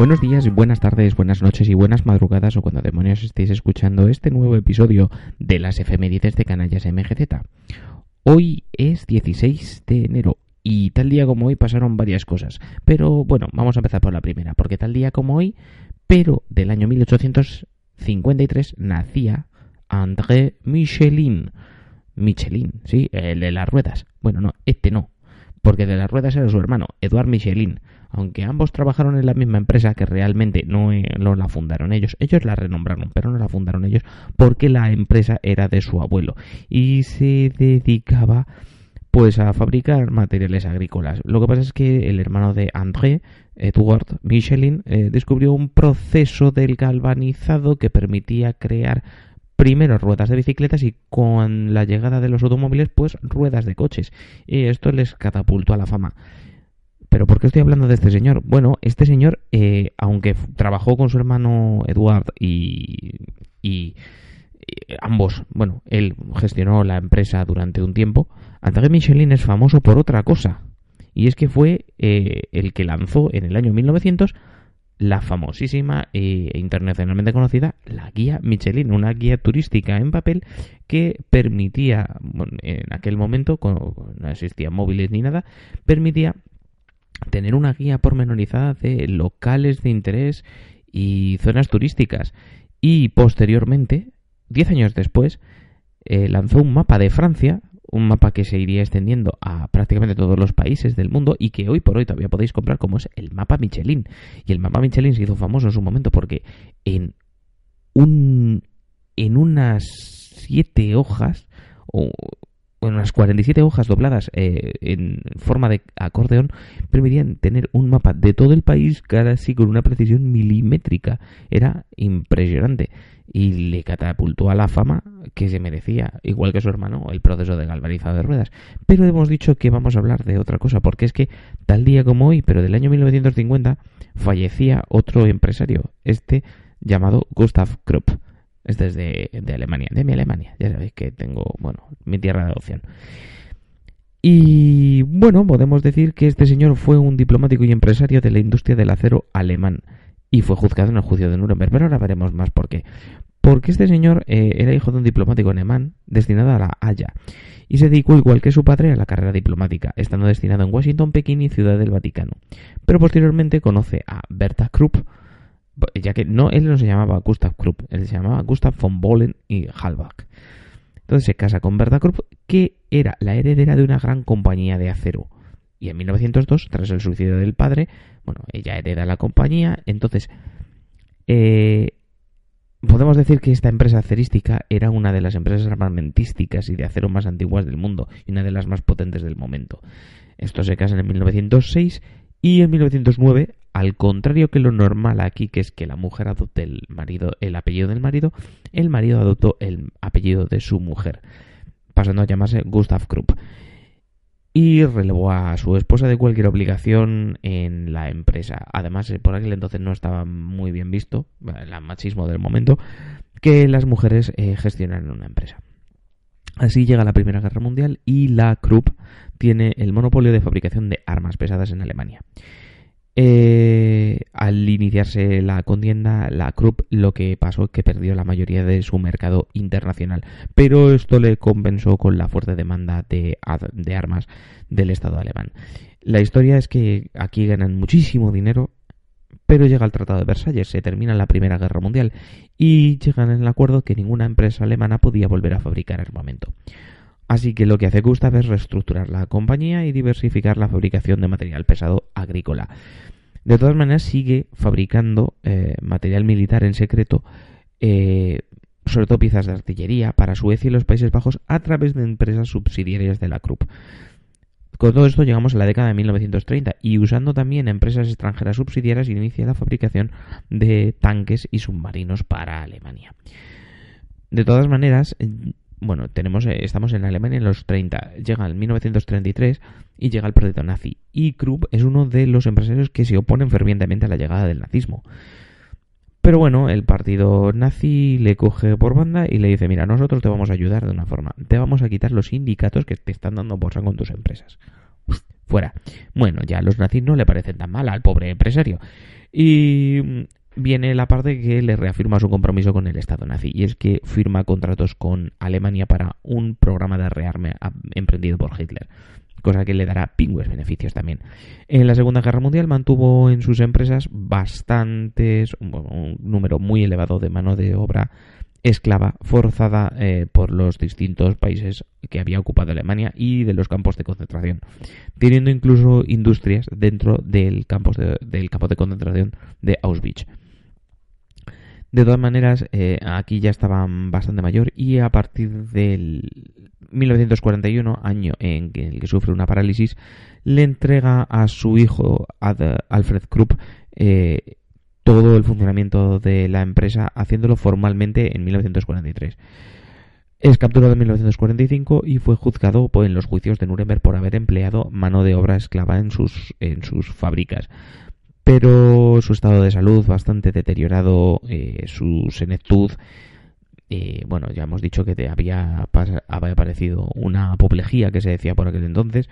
Buenos días, buenas tardes, buenas noches y buenas madrugadas o cuando demonios estéis escuchando este nuevo episodio de las efemérides de Canallas MGZ. Hoy es 16 de enero y tal día como hoy pasaron varias cosas. Pero bueno, vamos a empezar por la primera, porque tal día como hoy, pero del año 1853, nacía André Michelin. Michelin, sí, el de las ruedas. Bueno, no, este no, porque de las ruedas era su hermano, Edouard Michelin aunque ambos trabajaron en la misma empresa que realmente no, eh, no, la fundaron ellos, ellos la renombraron, pero no la fundaron ellos porque la empresa era de su abuelo y se dedicaba pues a fabricar materiales agrícolas. Lo que pasa es que el hermano de André, Edward Michelin, eh, descubrió un proceso del galvanizado que permitía crear primero ruedas de bicicletas y con la llegada de los automóviles pues ruedas de coches y esto les catapultó a la fama. ¿Pero por qué estoy hablando de este señor? Bueno, este señor, eh, aunque trabajó con su hermano Eduard y, y, ambos, bueno, él gestionó la empresa durante un tiempo, André Michelin es famoso por otra cosa. Y es que fue eh, el que lanzó en el año 1900 la famosísima e internacionalmente conocida la guía Michelin, una guía turística en papel que permitía, en aquel momento, no existían móviles ni nada, permitía tener una guía pormenorizada de locales de interés y zonas turísticas. Y posteriormente, diez años después, eh, lanzó un mapa de Francia, un mapa que se iría extendiendo a prácticamente todos los países del mundo y que hoy por hoy todavía podéis comprar como es el mapa Michelin. Y el mapa Michelin se hizo famoso en su momento porque en un en unas siete hojas unas 47 hojas dobladas eh, en forma de acordeón permitían tener un mapa de todo el país casi con una precisión milimétrica. Era impresionante y le catapultó a la fama que se merecía, igual que su hermano, el proceso de galvanizado de ruedas. Pero hemos dicho que vamos a hablar de otra cosa, porque es que tal día como hoy, pero del año 1950, fallecía otro empresario, este llamado Gustav Krupp. Este es de, Alemania, de mi Alemania. Ya sabéis que tengo, bueno, mi tierra de adopción. Y bueno, podemos decir que este señor fue un diplomático y empresario de la industria del acero alemán y fue juzgado en el juicio de Nuremberg. Pero ahora veremos más por qué. Porque este señor eh, era hijo de un diplomático alemán destinado a la Haya y se dedicó igual que su padre a la carrera diplomática, estando destinado en Washington, Pekín y Ciudad del Vaticano. Pero posteriormente conoce a Berta Krupp, ya que no, él no se llamaba Gustav Krupp, él se llamaba Gustav von Bohlen y Halbach. Entonces se casa con Berta Krupp, que era la heredera de una gran compañía de acero. Y en 1902, tras el suicidio del padre, bueno, ella hereda la compañía. Entonces, eh, podemos decir que esta empresa acerística era una de las empresas armamentísticas y de acero más antiguas del mundo y una de las más potentes del momento. Estos se casan en 1906 y en 1909 al contrario que lo normal aquí, que es que la mujer adopte el marido, el apellido del marido, el marido adoptó el apellido de su mujer, pasando a llamarse Gustav Krupp. Y relevó a su esposa de cualquier obligación en la empresa. Además, eh, por aquel entonces no estaba muy bien visto, el machismo del momento, que las mujeres eh, gestionaran una empresa. Así llega la Primera Guerra Mundial y la Krupp tiene el monopolio de fabricación de armas pesadas en Alemania. Eh, al iniciarse la contienda, la Krupp lo que pasó es que perdió la mayoría de su mercado internacional, pero esto le compensó con la fuerte demanda de, armas del Estado alemán. La historia es que aquí ganan muchísimo dinero, pero llega el Tratado de Versalles, se termina la Primera Guerra Mundial y llegan al acuerdo que ninguna empresa alemana podía volver a fabricar armamento. Así que lo que hace Gustav es reestructurar la compañía y diversificar la fabricación de material pesado agrícola. De todas maneras, sigue fabricando eh, material militar en secreto, eh, sobre todo piezas de artillería, para Suecia y los Países Bajos a través de empresas subsidiarias de la Krupp. Con todo esto llegamos a la década de 1930 y usando también empresas extranjeras subsidiarias inicia la fabricación de tanques y submarinos para Alemania. De todas maneras, bueno, tenemos, eh, estamos en Alemania en los 30, llega el 1933 y llega el proyecto nazi. Y Krupp es uno de los empresarios que se oponen fervientemente a la llegada del nazismo. Pero bueno, el partido nazi le coge por banda y le dice, mira, nosotros te vamos a ayudar de una forma. Te vamos a quitar los sindicatos que te están dando bolsa con tus empresas. fuera. Bueno, ya los nazis no le parecen tan mal al pobre empresario. Y viene la parte que le reafirma su compromiso con el Estado nazi y es que firma contratos con Alemania para un programa de rearme emprendido por Hitler, cosa que le dará pingües beneficios también. En la Segunda Guerra Mundial mantuvo en sus empresas bastantes, un número muy elevado de mano de obra esclava forzada eh, por los distintos países que había ocupado Alemania y de los campos de concentración, teniendo incluso industrias dentro del, campos del campo de concentración de Auschwitz. De todas maneras, eh, aquí ya estaban bastante mayor y a partir del 1941, año en el que sufre una parálisis, le entrega a su hijo Alfred Krupp eh, todo el funcionamiento de la empresa, haciéndolo formalmente en 1943. Es capturado en 1945 y fue juzgado en los juicios de Nuremberg por haber empleado mano de obra esclava en sus, en sus fábricas pero su estado de salud bastante deteriorado, eh, su senectud, eh, bueno, ya hemos dicho que te había, había aparecido una apoplejía que se decía por aquel entonces,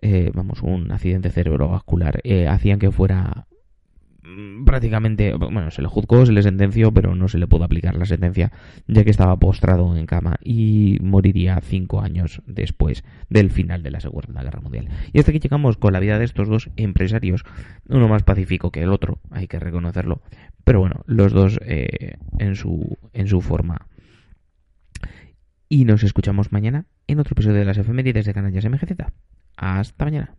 eh, vamos, un accidente cerebrovascular, hacían que fuera prácticamente, bueno, se le juzgó, se le sentenció, pero no se le pudo aplicar la sentencia, ya que estaba postrado en cama y moriría cinco años después del final de la Segunda Guerra Mundial. Y hasta aquí llegamos con la vida de estos dos empresarios, uno más pacífico que el otro, hay que reconocerlo, pero bueno, los dos eh, en, su, en su forma. Y nos escuchamos mañana en otro episodio de las efemérides de Canallas MGZ. Hasta mañana.